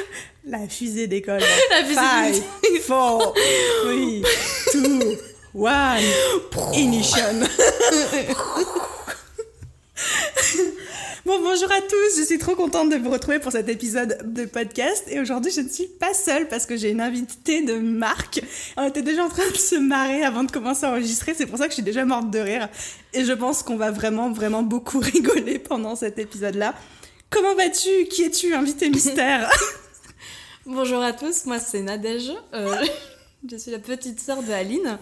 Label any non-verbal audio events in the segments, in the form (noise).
(laughs) La fusée d'école. (laughs) La fusée Five, four, three, (laughs) two, one, ignition. Bon, bonjour à tous, je suis trop contente de vous retrouver pour cet épisode de podcast. Et aujourd'hui, je ne suis pas seule parce que j'ai une invitée de marque. On était déjà en train de se marrer avant de commencer à enregistrer, c'est pour ça que je suis déjà morte de rire. Et je pense qu'on va vraiment, vraiment beaucoup rigoler pendant cet épisode-là. Comment vas-tu? Qui es-tu, invité mystère Bonjour à tous, moi c'est Nadège. Euh, (laughs) je suis la petite sœur de Aline.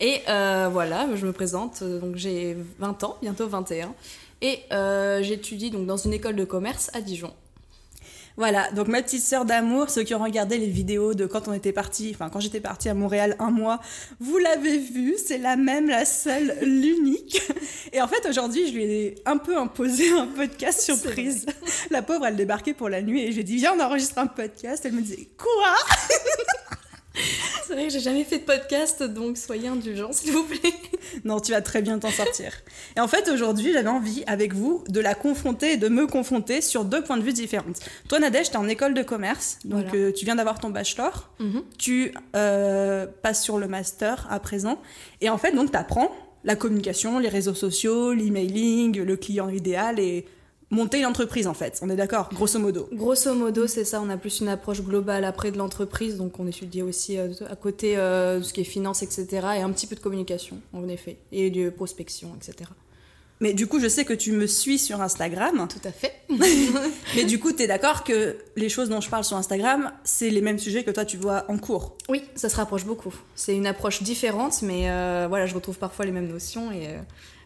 Et euh, voilà, je me présente. Donc j'ai 20 ans, bientôt 21. Et euh, j'étudie donc dans une école de commerce à Dijon. Voilà, donc ma petite sœur d'amour, ceux qui ont regardé les vidéos de quand on était parti, enfin quand j'étais partie à Montréal un mois, vous l'avez vu, c'est la même, la seule, (laughs) l'unique. Et en fait aujourd'hui, je lui ai un peu imposé un podcast surprise. (laughs) La pauvre, elle débarquait pour la nuit et j'ai dit viens on enregistre un podcast. Elle me disait quoi? (laughs) C'est vrai que j'ai jamais fait de podcast, donc soyez indulgents s'il vous plaît. Non, tu vas très bien t'en sortir. Et en fait, aujourd'hui, j'avais envie, avec vous, de la confronter et de me confronter sur deux points de vue différents. Toi, Nadège, t'es en école de commerce, donc Voilà. euh, tu viens d'avoir ton bachelor. Mhm. Tu euh, passes sur le master à présent. Et en fait, donc, t'apprends la communication, les réseaux sociaux, l'emailing, le client idéal et monter une entreprise, en fait. On est d'accord, grosso modo. Grosso modo, c'est ça. On a plus une approche globale après de l'entreprise, donc on étudie aussi euh, à côté euh, ce qui est finance, etc. Et un petit peu de communication, en effet, et de prospection, etc. Mais du coup, je sais que tu me suis sur Instagram. Tout à fait. (laughs) Mais du coup, t'es d'accord que les choses dont je parle sur Instagram, c'est les mêmes sujets que toi, tu vois en cours? Oui, ça se rapproche beaucoup. C'est une approche différente, mais euh, voilà, je retrouve parfois les mêmes notions et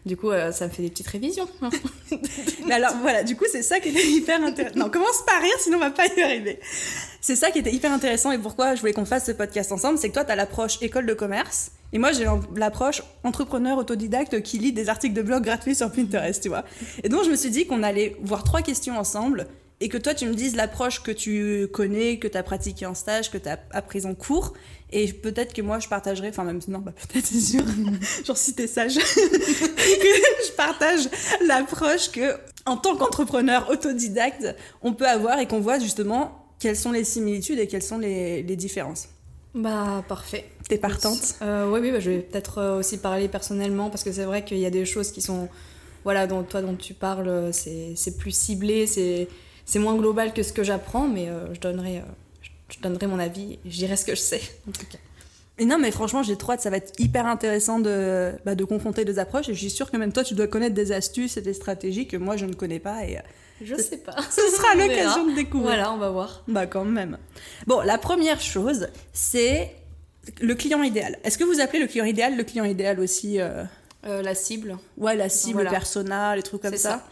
du coup, euh, ça me fait des petites révisions. (laughs) Mais alors voilà, du coup, c'est ça qui était hyper intéressant. Non, commence pas à rire, sinon on va pas y arriver. C'est ça qui était hyper intéressant et pourquoi je voulais qu'on fasse ce podcast ensemble, c'est que toi, tu as l'approche école de commerce et moi, j'ai l'approche entrepreneur autodidacte qui lit des articles de blog gratuits sur Pinterest, tu vois. Et donc, je me suis dit qu'on allait voir trois questions ensemble et que toi, tu me dises l'approche que tu connais, que tu as pratiquée en stage, que tu as apprise en cours. Et peut-être que moi, je partagerai, enfin même, non, bah, peut-être, c'est sûr, (laughs) genre si t'es sage, (laughs) que je partage l'approche que, en tant qu'entrepreneur autodidacte, on peut avoir et qu'on voit justement quelles sont les similitudes et quelles sont les, les différences. bah, parfait. T'es partante? Euh, Oui, oui, bah, je vais peut-être euh, aussi parler personnellement parce que c'est vrai qu'il y a des choses qui sont. Voilà, dont toi, dont tu parles, euh, c'est plus ciblé, c'est c'est moins global que ce que j'apprends, mais euh, je, donnerai, euh, je donnerai mon avis et je dirai ce que je sais, en tout cas. Et non, mais franchement, j'ai trop hâte, ça va être hyper intéressant de, bah, de confronter des approches et je suis sûre que même toi, tu dois connaître des astuces et des stratégies que moi, je ne connais pas et euh, Je sais pas. (laughs) ce sera On l'occasion de découvrir. Voilà, on va voir. Bah quand même. Bon, la première chose, c'est le client idéal. Est-ce que vous appelez le client idéal le client idéal aussi euh, Euh, la cible, Ouais, la cible, Voilà. le persona, les trucs comme c'est ça. ça.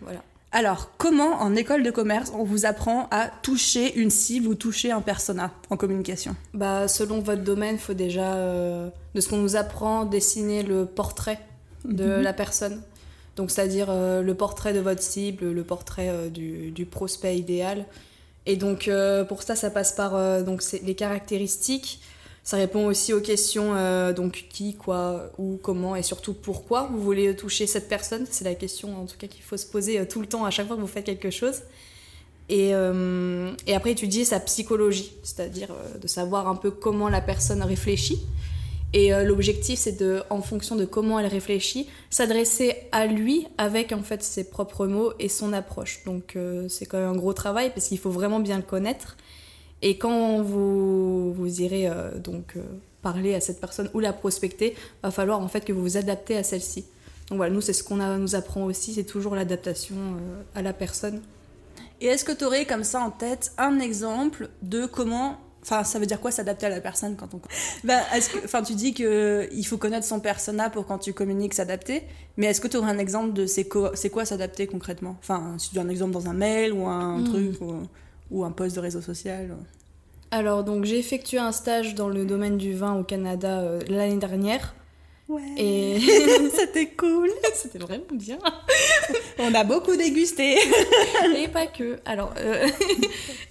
Voilà. Alors, comment en école de commerce on vous apprend à toucher une cible ou toucher un persona en communication? Bah, selon votre domaine, il faut déjà, euh, de ce qu'on nous apprend, dessiner le portrait de Mhm. la personne. Donc, c'est-à-dire euh, le portrait de votre cible, le portrait euh, du, du prospect idéal. Et donc, pour ça, ça passe par donc, les caractéristiques. Ça répond aussi aux questions euh, donc qui, quoi, où, comment et surtout pourquoi vous voulez toucher cette personne. C'est la question en tout cas qu'il faut se poser euh, tout le temps à chaque fois que vous faites quelque chose. Et, euh, et après étudier sa psychologie, c'est-à-dire de savoir un peu comment la personne réfléchit. Et l'objectif, c'est de, en fonction de comment elle réfléchit, s'adresser à lui avec en fait ses propres mots et son approche. Donc c'est quand même un gros travail parce qu'il faut vraiment bien le connaître. Et quand vous, vous irez euh, donc euh, parler à cette personne ou la prospecter, va falloir en fait que vous vous adaptez à celle-ci. Donc voilà, nous c'est ce qu'on a- nous apprend aussi, c'est toujours l'adaptation euh, à la personne. Et est-ce que tu aurais comme ça en tête un exemple de comment Enfin, ça veut dire quoi s'adapter à la personne quand on. Est-ce que, enfin, tu dis que il faut connaître son persona pour quand tu communiques s'adapter. Mais est-ce que tu aurais un exemple de c'est quoi, c'est quoi s'adapter concrètement? Enfin, si tu as un exemple dans un mail ou un Hmm. truc ou, ou un post de réseau social Alors, donc j'ai effectué un stage dans le domaine du vin au Canada euh, l'année dernière. Ouais. Et (laughs) C'était cool. (laughs) c'était vraiment bien. On a beaucoup dégusté. (laughs) Et pas que. Alors, euh,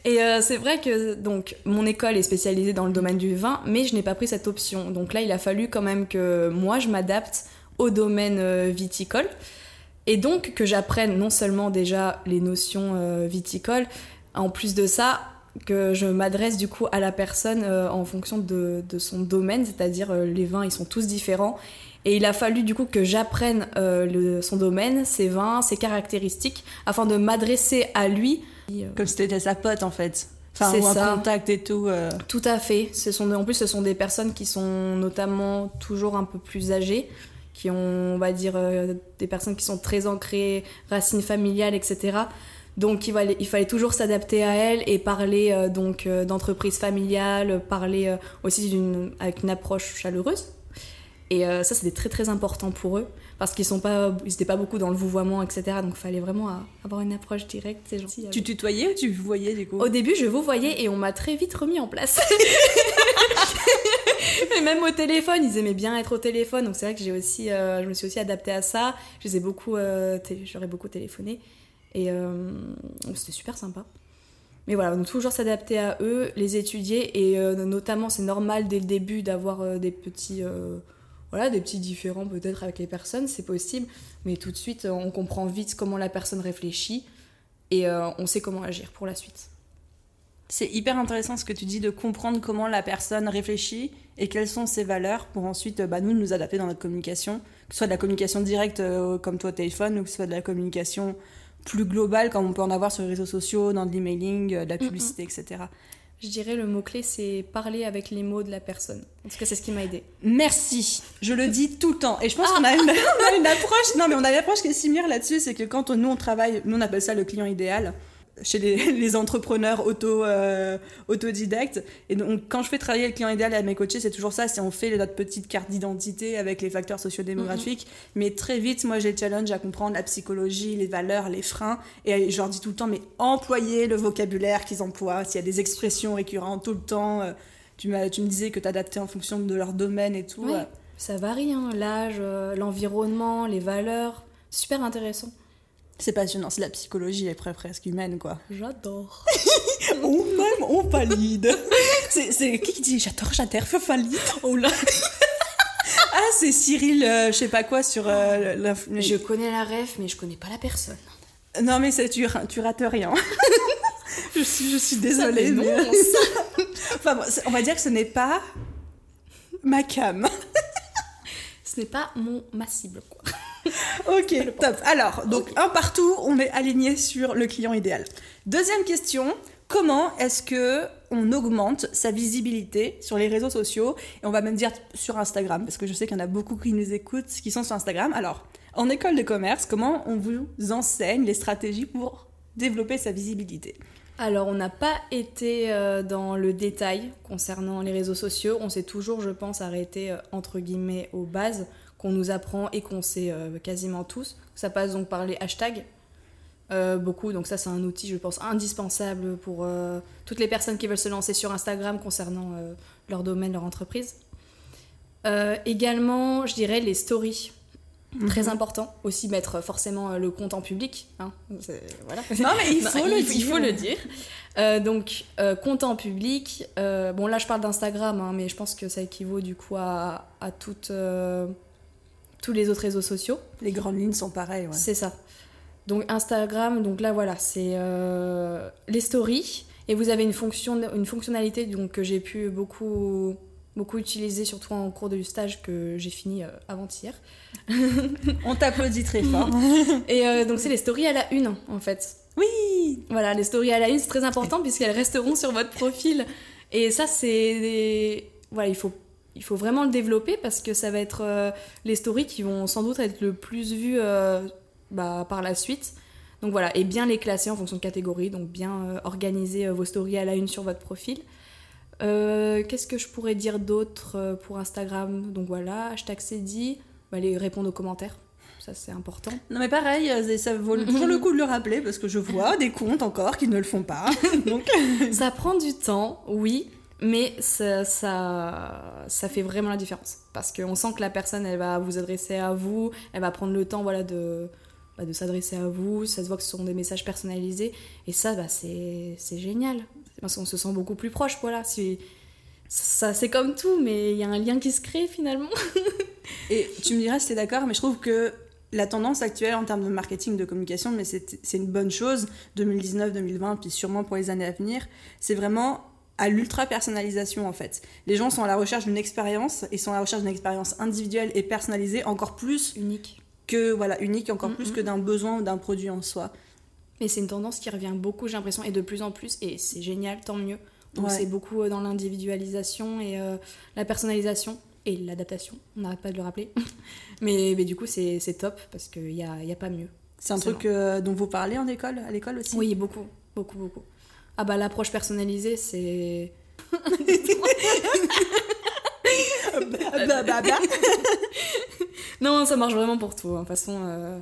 et euh, c'est vrai que donc mon école est spécialisée dans le domaine du vin, mais je n'ai pas pris cette option. Donc là, il a fallu quand même que moi je m'adapte au domaine viticole et donc que j'apprenne non seulement déjà les notions viticoles, en plus de ça que je m'adresse du coup à la personne euh, en fonction de, de son domaine, c'est-à-dire euh, les vins ils sont tous différents et il a fallu du coup que j'apprenne euh, le- son domaine, ses vins, ses caractéristiques, afin de m'adresser à lui. Comme si t'étais sa pote en fait. Enfin, C'est ou un ça. contact et tout. Tout à fait. Ce sont, en plus, ce sont des personnes qui sont notamment toujours un peu plus âgées, qui ont, on va dire, des personnes qui sont très ancrées, racines familiales, etc. Donc, il fallait, il fallait toujours s'adapter à elles et parler euh, donc euh, d'entreprise familiale, parler euh, aussi d'une, avec une approche chaleureuse. Et ça, c'était très très important pour eux parce qu'ils sont pas, ils étaient pas beaucoup dans le vouvoiement, etc. Donc, il fallait vraiment avoir une approche directe. C'est gentil. Tu tutoyais ou tu voyais du coup? Au début, je vous voyais et on m'a très vite remis en place. (laughs) et même au téléphone, ils aimaient bien être au téléphone, donc c'est vrai que j'ai aussi, euh, je me suis aussi adaptée à ça. Je les ai beaucoup, euh, j'aurais beaucoup téléphoné et euh, c'était super sympa. Mais voilà, donc toujours s'adapter à eux, les étudier et euh, notamment c'est normal dès le début d'avoir euh, des petits, euh, voilà, des petits différends peut-être avec les personnes, c'est possible. Mais tout de suite, on comprend vite comment la personne réfléchit et on sait comment agir pour la suite. C'est hyper intéressant ce que tu dis de comprendre comment la personne réfléchit et quelles sont ses valeurs pour ensuite bah, nous nous adapter dans notre communication, que ce soit de la communication directe comme toi au téléphone ou que ce soit de la communication plus globale comme on peut en avoir sur les réseaux sociaux, dans de l'emailing, euh, de la publicité, etc. Je dirais le mot-clé, c'est parler avec les mots de la personne. En tout cas, c'est ce qui m'a aidé. Merci, je le dis tout le temps. Et je pense qu'on a, une, (laughs) on a une approche, non mais on a une approche qui est similaire là-dessus, c'est que quand on- nous on travaille, nous on appelle ça le client idéal chez les, (laughs) les entrepreneurs auto, euh, autodidactes. Et donc quand je fais travailler le client idéal à mes coachés, c'est toujours ça, c'est on fait notre petite carte d'identité avec les facteurs sociodémographiques. Mais très vite, moi j'ai le challenge à comprendre la psychologie, les valeurs, les freins. Et je leur dis tout le temps, mais employez le vocabulaire qu'ils emploient, s'il y a des expressions récurrentes tout le temps. euh, tu, tu me disais que tu adaptais en fonction de leur domaine et tout. Oui. euh, Ça varie, hein, l'âge, euh, l'environnement, les valeurs. Super intéressant. C'est passionnant, c'est la psychologie est pre- presque humaine, quoi. J'adore. (laughs) On aime, on valide. C'est c'est- qui qui dit j'adore, j'adhère, je valide Oh là (laughs) Ah, c'est Cyril, euh, je sais pas quoi, sur... euh, Je connais la ref, mais je connais pas la personne. Non, mais c'est- tu, tu rates rien. (laughs) je, suis, je suis désolée. Mais- dénonce. Enfin, bon, on va dire que ce n'est pas ma cam. Ce n'est pas mon ma cible, quoi. (laughs) Ok, top. Alors, donc un partout, on est aligné sur le client idéal. Deuxième question, comment est-ce que on augmente sa visibilité sur les réseaux sociaux? Et on va même dire sur Instagram parce que je sais qu'il y en a beaucoup qui nous écoutent qui sont sur Instagram. Alors, en école de commerce, comment on vous enseigne les stratégies pour développer sa visibilité? Alors, on n'a pas été euh, dans le détail concernant les réseaux sociaux. On s'est toujours, je pense, arrêté euh, entre guillemets aux bases qu'on nous apprend et qu'on sait euh, quasiment tous. Ça passe donc par les hashtags. euh, beaucoup, donc ça c'est un outil je pense indispensable pour euh, toutes les personnes qui veulent se lancer sur Instagram concernant leur domaine, leur entreprise. Également, je dirais les stories, très important. Aussi mettre forcément le compte en public, hein. Voilà. Non, mais il Non, (laughs) faut le il, dire. il faut le dire. Euh, donc, euh, compte en public. euh, bon, là, je parle d'Instagram, hein, mais je pense que ça équivaut du coup à, à toutes, euh, tous les autres réseaux sociaux. Les grandes lignes sont pareilles. ouais. C'est ça. Donc, Instagram, donc là, voilà, c'est euh, les stories. Et vous avez une, fonction, une fonctionnalité donc, que j'ai pu beaucoup, beaucoup utiliser, surtout en cours du stage que j'ai fini euh, avant-hier. (laughs) On t'applaudit très fort. (laughs) Et euh, donc, c'est les stories à la une, en fait. oui. Voilà, les stories à la une, c'est très important puisqu'elles resteront sur votre profil. Et ça, c'est. des- Voilà, il faut, il faut vraiment le développer parce que ça va être euh, les stories qui vont sans doute être le plus vues euh, bah, par la suite. Donc voilà, et bien les classer en fonction de catégorie, donc bien euh, organiser vos stories à la une sur votre profil. Qu'est-ce que je pourrais dire d'autre pour Instagram? Donc voilà, hashtag c'est dit, bah, les répondre aux commentaires. ça c'est important. Non mais pareil, ça vaut toujours le coup de le rappeler parce que je vois des comptes encore qui ne le font pas. (laughs) Donc... ça prend du temps, oui, mais ça, ça, fait vraiment la différence. Parce qu'on sent que la personne, elle va vous adresser à vous, elle va prendre le temps voilà, de, bah, de s'adresser à vous, ça se voit que ce sont des messages personnalisés, et ça, bah, c'est génial. Parce qu'on se sent beaucoup plus proche, voilà. Ça, c'est comme tout, mais il y a un lien qui se crée finalement. (laughs) et tu me diras si tu es d'accord, mais je trouve que la tendance actuelle en termes de marketing, de communication, mais c'est une bonne chose, 2019, 2020, puis sûrement pour les années à venir, c'est vraiment à l'ultra personnalisation en fait. Les gens sont à la recherche d'une expérience et sont à la recherche d'une expérience individuelle et personnalisée encore plus unique que voilà unique encore mm, plus mm. que d'un besoin ou d'un produit en soi. Mais c'est une tendance qui revient beaucoup, j'ai l'impression, et de plus en plus, et c'est génial, tant mieux. Donc c'est beaucoup euh, dans l'individualisation et euh, la personnalisation et l'adaptation, on n'arrête pas de le rappeler. (laughs) mais, mais, du coup, c'est top parce qu'il n'y a, y a pas mieux. C'est un truc euh, dont vous parlez en école, à l'école aussi? Oui, beaucoup, beaucoup, beaucoup. Ah bah l'approche personnalisée, c'est... (laughs) (laughs) non, ça marche vraiment pour tout. Hein. De toute façon, euh,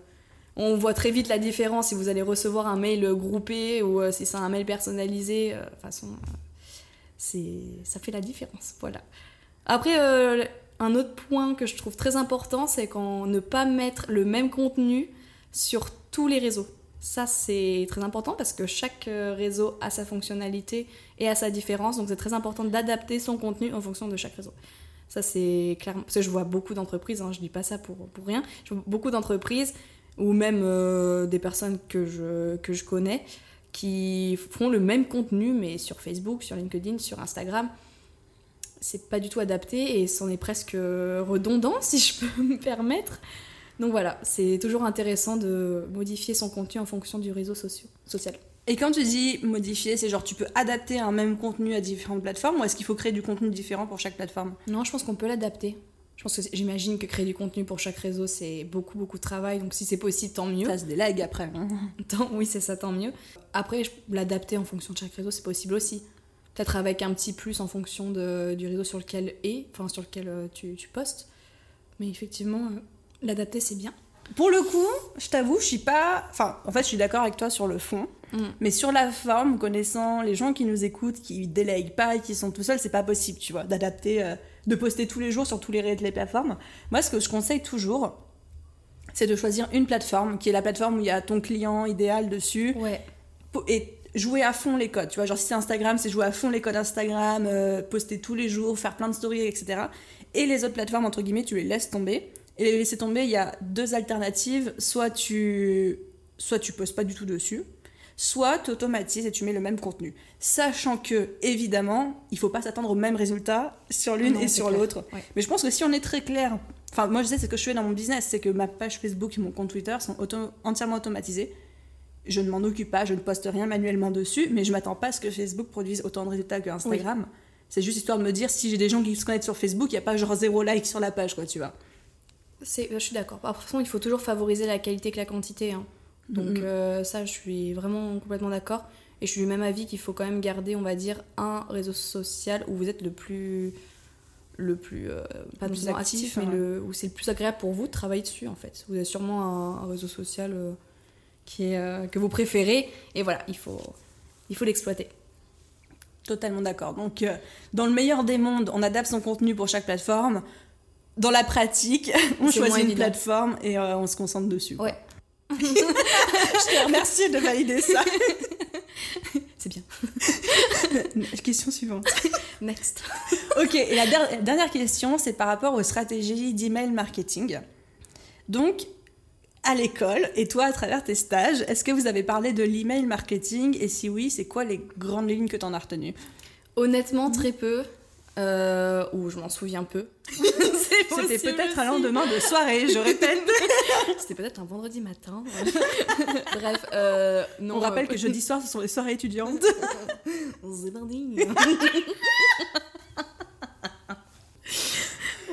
on voit très vite la différence si vous allez recevoir un mail groupé ou euh, si c'est un mail personnalisé. Euh, de toute façon, c'est ça fait la différence. Voilà. Après, un autre point que je trouve très important, c'est quand ne pas mettre le même contenu sur tous les réseaux. Ça, c'est très important parce que chaque euh, réseau a sa fonctionnalité et a sa différence. Donc, c'est très important d'adapter son contenu en fonction de chaque réseau. Ça, c'est clairement. Parce que je vois beaucoup d'entreprises, hein, je dis pas ça pour, pour rien. Je vois beaucoup d'entreprises ou même euh, des personnes que je, que je connais qui font le même contenu, mais sur Facebook, sur LinkedIn, sur Instagram. C'est pas du tout adapté et c'en est presque redondant, (laughs) si je peux me permettre. Donc voilà, c'est toujours intéressant de modifier son contenu en fonction du réseau social. Et quand tu dis modifier, c'est genre tu peux adapter un même contenu à différentes plateformes ou est-ce qu'il faut créer du contenu différent pour chaque plateforme? Non, je pense qu'on peut l'adapter. Je pense que j'imagine que créer du contenu pour chaque réseau, c'est beaucoup, beaucoup de travail. Donc si c'est possible, tant mieux. Ça se délègue après. Hein. (laughs) tant, oui, c'est ça, tant mieux. Après, l'adapter en fonction de chaque réseau, c'est possible aussi. Peut-être avec un petit plus en fonction de, du réseau sur lequel est, enfin sur lequel euh, tu, tu postes. Mais effectivement, euh, L'adapter, c'est bien. Pour le coup, je t'avoue, je suis pas. Enfin, en fait, je suis d'accord avec toi sur le fond. Mm. Mais sur la forme, connaissant les gens qui nous écoutent, qui délèguent pas et qui sont tout seuls, c'est pas possible, tu vois, d'adapter, euh, de poster tous les jours sur tous les, les plateformes. Moi, ce que je conseille toujours, c'est de choisir une plateforme qui est la plateforme où il y a ton client idéal dessus. Ouais. Et jouer à fond les codes. Tu vois, genre si c'est Instagram, c'est jouer à fond les codes Instagram, euh, poster tous les jours, faire plein de stories, etc. Et les autres plateformes, entre guillemets, tu les laisses tomber. Et les laisser tomber, il y a deux alternatives. Soit tu, soit tu postes pas du tout dessus, soit tu automatises et tu mets le même contenu. Sachant que, évidemment, il faut pas s'attendre au même résultat sur l'une et sur l'autre. Mais je pense que si on est très clair, enfin, moi je sais, ce que je fais dans mon business, c'est que ma page Facebook et mon compte Twitter sont entièrement automatisés. Je ne m'en occupe pas, je ne poste rien manuellement dessus, mais je m'attends pas à ce que Facebook produise autant de résultats que Instagram. C'est juste histoire de me dire si j'ai des gens qui se connectent sur Facebook, il n'y a pas genre zéro like sur la page, quoi, tu vois. Je suis d'accord. De toute façon, il faut toujours favoriser la qualité que la quantité. Hein. Donc mm-hmm. euh, ça, je suis vraiment complètement d'accord. Et je suis du même avis qu'il faut quand même garder, on va dire, un réseau social où vous êtes le plus... Le plus... Euh, pas le plus actif, mais le, où c'est le plus agréable pour vous de travailler dessus, en fait. Vous avez sûrement un, réseau social euh, qui est, que vous préférez. Et voilà, il faut il faut l'exploiter. Totalement d'accord. Donc, dans le meilleur des mondes, on adapte son contenu pour chaque plateforme dans la pratique, (laughs) on choisit une plateforme et euh, on se concentre dessus. Ouais. (laughs) je te remercie de valider ça. (laughs) C'est bien. question suivante. Next. ok, et la dernière question, c'est par rapport aux stratégies d'email marketing. Donc, à l'école, et toi à travers tes stages, est-ce que vous avez parlé de l'email marketing? Et si oui, c'est quoi les grandes lignes que tu en as retenues? Honnêtement, très peu. Euh, ou je m'en souviens peu. C'était peut-être un lendemain de soirée, je (laughs) répète. C'était peut-être un vendredi matin. (laughs) Bref, euh, non. On rappelle que jeudi soir, ce sont les soirées étudiantes. (laughs) C'est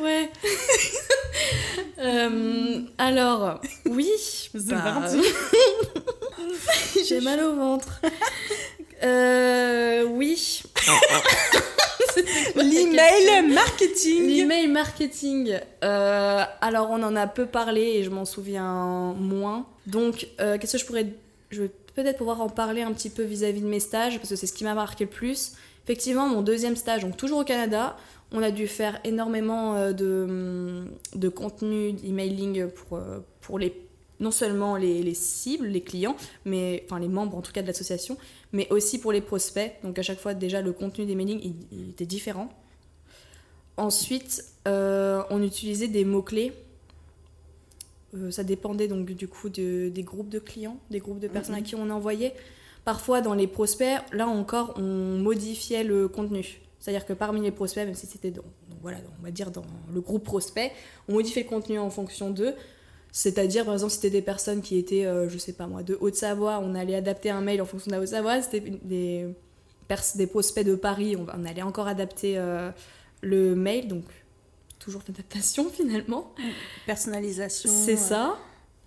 ouais. Euh, alors, oui. Bah, J'ai mal au ventre. Euh, oui. L'email marketing. L'email marketing. Euh, alors, on en a peu parlé et je m'en souviens moins. Donc, euh, qu'est-ce que je pourrais. Je vais peut-être pouvoir en parler un petit peu vis-à-vis de mes stages parce que c'est ce qui m'a marqué le plus. Effectivement, mon deuxième stage, donc toujours au Canada, on a dû faire énormément euh, de, de contenu d'emailing pour, pour les non seulement les, les, cibles, les clients, mais enfin les membres en tout cas de l'association, mais aussi pour les prospects. Donc à chaque fois déjà le contenu des mailings il, il était différent. Ensuite, euh, on utilisait des mots clés. Euh, ça dépendait donc du coup de, des groupes de clients, des groupes de personnes à qui on envoyait. Parfois dans les prospects, là encore, on modifiait le contenu. C'est-à-dire que parmi les prospects, même si c'était dans, voilà, on va dire dans le groupe prospect, on modifiait le contenu en fonction d'eux. C'est-à-dire, par exemple, si c'était des personnes qui étaient, euh, je sais pas moi, de Haute-Savoie, on allait adapter un mail en fonction de la Haute-Savoie. C'était des, des prospects de Paris, on, on allait encore adapter euh, le mail. Donc, toujours d'adaptation (laughs) finalement. Personnalisation. C'est ouais. ça.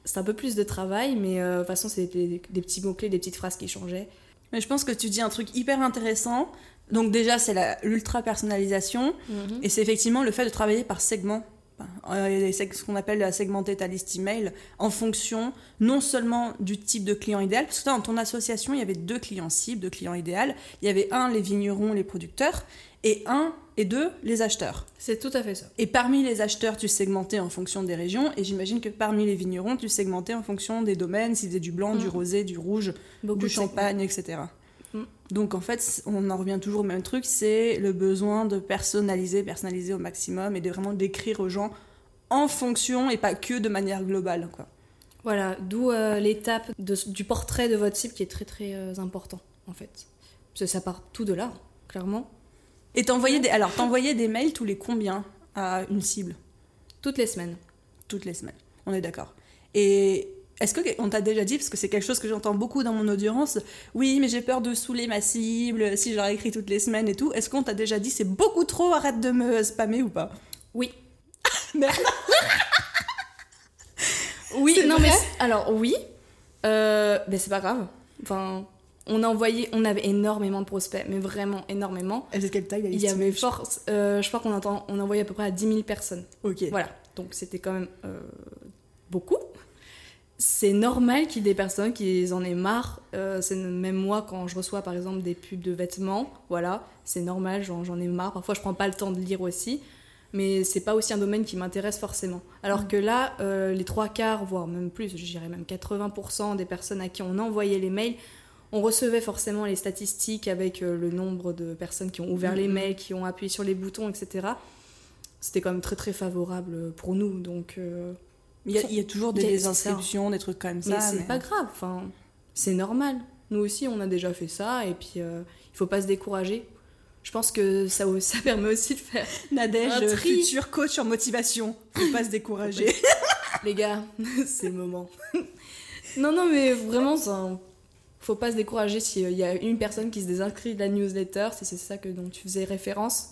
C'est un peu plus de travail, mais euh, de toute façon, c'est des, des, petits mots-clés, des petites phrases qui changeaient. Mais je pense que tu dis un truc hyper intéressant. Donc, déjà, c'est l'ultra personnalisation. Mm -hmm. Et c'est effectivement le fait de travailler par segment ce qu'on appelle la segmenter ta liste email en fonction non seulement du type de client idéal, parce que dans ton association, il y avait deux clients cibles, deux clients idéaux. Il y avait un, les vignerons, les producteurs, et un et deux, les acheteurs. C'est tout à fait ça. Et parmi les acheteurs, tu segmentais en fonction des régions, et j'imagine que parmi les vignerons, tu segmentais en fonction des domaines, s'ils faisaient du blanc, mmh. du rosé, du rouge, Beaucoup du champagne, etc. Mmh. Donc en fait, on en revient toujours au même truc, c'est le besoin de personnaliser, personnaliser au maximum et de vraiment décrire aux gens en fonction et pas que de manière globale. Quoi. Voilà, d'où euh, l'étape du portrait de votre cible qui est très très euh, important en fait. Parce que ça part tout de là, clairement. Et t'envoyais des, alors t'envoyais des mails tous les combien à une cible? Toutes les semaines. Toutes les semaines, on est d'accord. Et est-ce qu'on t'a déjà dit, parce que c'est quelque chose que j'entends beaucoup dans mon audience, oui, mais j'ai peur de saouler ma cible si je leur écris toutes les semaines et tout. Est-ce qu'on t'a déjà dit c'est beaucoup trop, arrête de me spammer ou pas? Oui. Merde. (laughs) oui, non mais alors oui, euh, mais c'est pas grave. Enfin, on a envoyé, on avait énormément de prospects, mais vraiment énormément. Et c'est quelle taille Il y avait fort, euh, je crois qu'on on a envoyé à peu près à 10 000 personnes. Ok. Voilà, donc c'était quand même euh, beaucoup. C'est normal qu'il y ait des personnes qui en aient marre. Euh, c'est même moi quand je reçois par exemple des pubs de vêtements, voilà, c'est normal, j'en ai marre. Parfois je prends pas le temps de lire aussi mais c'est pas aussi un domaine qui m'intéresse forcément. Alors mmh. que là, euh, les trois quarts, voire même plus, je dirais même 80% des personnes à qui on envoyait les mails, on recevait forcément les statistiques avec euh, le nombre de personnes qui ont ouvert mmh. les mails, qui ont appuyé sur les boutons, etc. C'était quand même très très favorable pour nous. Donc, il, y a, il, y a, toujours des, des inscriptions, des trucs comme ça. Mais c'est mais... pas grave, enfin, c'est normal. Nous aussi, on a déjà fait ça, et puis il faut pas se décourager je pense que ça, (laughs) ça permet aussi de faire (laughs) Nadège, futur coach en motivation. Faut pas se décourager. (laughs) Les gars, c'est le moment. non, non, mais vraiment, ça, faut pas se décourager s'il y a une personne qui se désinscrit de la newsletter, si c'est ça que dont tu faisais référence.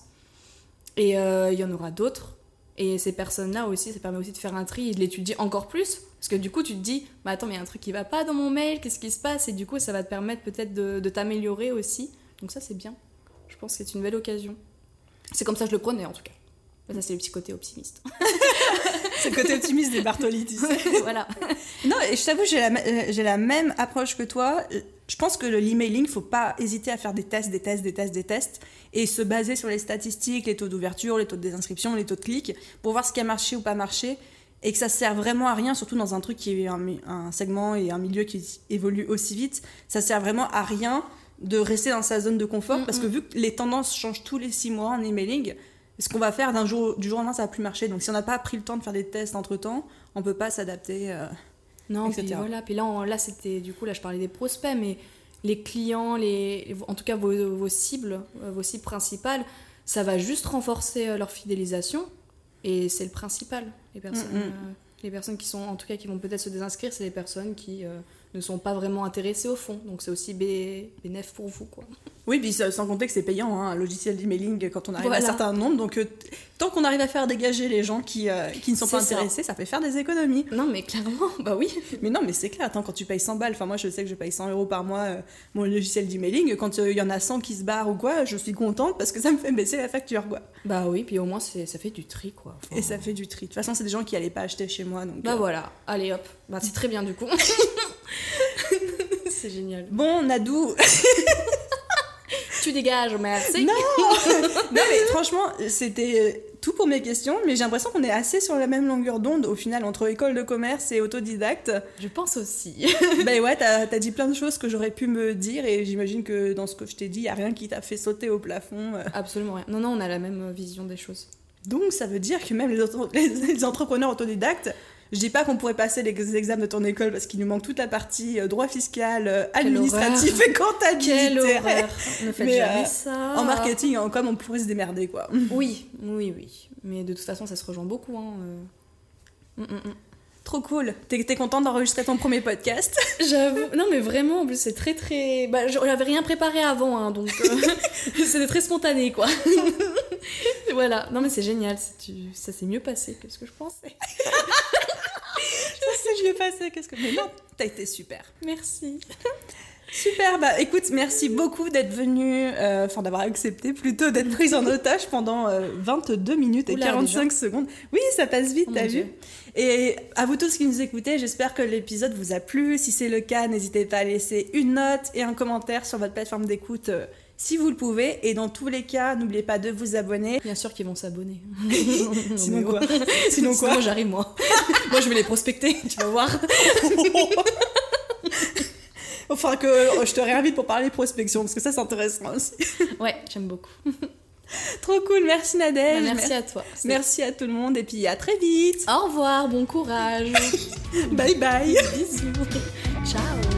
Et euh, il y en aura d'autres. Et ces personnes-là aussi, ça permet aussi de faire un tri et de l'étudier encore plus. Parce que du coup, tu te dis, bah attends, mais il y a un truc qui va pas dans mon mail, qu'est-ce qui se passe? Et du coup, ça va te permettre peut-être de, de t'améliorer aussi. Donc ça, c'est bien. Je pense que c'est une belle occasion. C'est comme ça que je le prenais en tout cas. Ça, c'est le petit côté optimiste. (laughs) c'est le côté optimiste des Bartoli, tu sais. (laughs) voilà. Non, et je t'avoue, j'ai la, j'ai la même approche que toi. Je pense que l'emailing, il faut pas hésiter à faire des tests, des tests, des tests, des tests, et se baser sur les statistiques, les taux d'ouverture, les taux de désinscription, les taux de clics, pour voir ce qui a marché ou pas marché, et que ça sert vraiment à rien, surtout dans un truc qui est un, un segment et un milieu qui évolue aussi vite. Ça sert vraiment à rien de rester dans sa zone de confort, mm -hmm. parce que vu que les tendances changent tous les six mois en emailing, ce qu'on va faire d'un jour, du jour au lendemain, ça va plus marcher. Donc si on n'a pas pris le temps de faire des tests entre temps, on peut pas s'adapter. Euh, non, etc. Puis voilà. Puis là, on, là c'était du coup, là je parlais des prospects, mais les clients, les, en tout cas vos, vos cibles, vos cibles principales, ça va juste renforcer leur fidélisation. Et c'est le principal. Les personnes, mm -hmm. euh, les personnes qui sont, en tout cas, qui vont peut-être se désinscrire, c'est les personnes qui euh, ne sont pas vraiment intéressés au fond. Donc c'est aussi bé- bénéf pour vous, quoi. Oui, puis sans compter que c'est payant, hein, un logiciel d'emailing quand on arrive à un certain nombre. Donc, euh, tant qu'on arrive à faire dégager les gens qui, euh, qui ne sont pas ça. intéressés, ça. fait faire des économies. Non, mais clairement, (laughs) bah oui. Mais non, mais c'est clair, attends, quand tu payes 100 balles, enfin moi je sais que je paye 100 euros par mois euh, mon logiciel d'emailing, quand euh, il y en a 100 qui se barrent ou quoi, je suis contente parce que ça me fait baisser la facture, quoi. Bah oui, puis au moins ça fait du tri, quoi. Enfin, Et ça fait du tri. De toute façon, c'est des gens qui allaient pas acheter chez moi, donc... Bah voilà, allez hop. Bah c'est très bien du coup. (laughs) c'est génial. Bon, Nadou, (laughs) Tu dégages, merci. Non (laughs) Non mais franchement, c'était euh, tout pour mes questions, mais j'ai l'impression qu'on est assez sur la même longueur d'onde au final entre école de commerce et autodidacte. Je pense aussi. (laughs) ben ouais, t'as as dit plein de choses que j'aurais pu me dire et j'imagine que dans ce que je t'ai dit, y a rien qui t'a fait sauter au plafond. euh. Absolument rien. Non, non, on a la même vision des choses. Donc ça veut dire que même les, entrepreneurs autodidactes, je dis pas qu'on pourrait passer les examens de ton école parce qu'il nous manque toute la partie euh, droit fiscal, euh, administratif et comptabilité. Quelle horreur (laughs) Ne faites Mais, jamais euh, ça. En marketing, en com, on pourrait se démerder quoi. (laughs) Oui, oui, oui. Mais de toute façon, ça se rejoint beaucoup. Hein. euh. Mm, mm, mm. Trop cool. T'es contente d'enregistrer ton premier podcast? (laughs) J'avoue. Non, mais vraiment, en plus, c'est très, très. Bah, j'avais rien préparé avant, hein, donc euh, c'était très spontané, quoi. voilà. Non, mais c'est génial. tu- Ça s'est mieux passé que ce que je pensais. Je vais passer. Qu'est-ce que. Mais non, t'as été super. Merci. (laughs) Super, bah écoute, merci beaucoup d'être venu, euh, enfin d'avoir accepté plutôt d'être prise en otage pendant euh, 22 minutes et Oula, 45 secondes. Oui, ça passe vite, Oh t'as vu. Et à vous tous qui nous écoutez, j'espère que l'épisode vous a plu. Si c'est le cas, n'hésitez pas à laisser une note et un commentaire sur votre plateforme d'écoute euh, si vous le pouvez. Et dans tous les cas, n'oubliez pas de vous abonner. Bien sûr qu'ils vont s'abonner. (laughs) Sinon quoi. (laughs) Sinon quoi Sinon, j'arrive, moi. (laughs) moi, je vais les prospecter, tu vas voir. Enfin que euh, je te réinvite pour parler prospection parce que ça c'est intéressant aussi. Ouais, j'aime beaucoup. Trop cool, merci Nadège. Bah, merci à toi. Merci à tout le monde et puis à très vite. Au revoir, bon courage. Bye bye. Bisous. Ciao.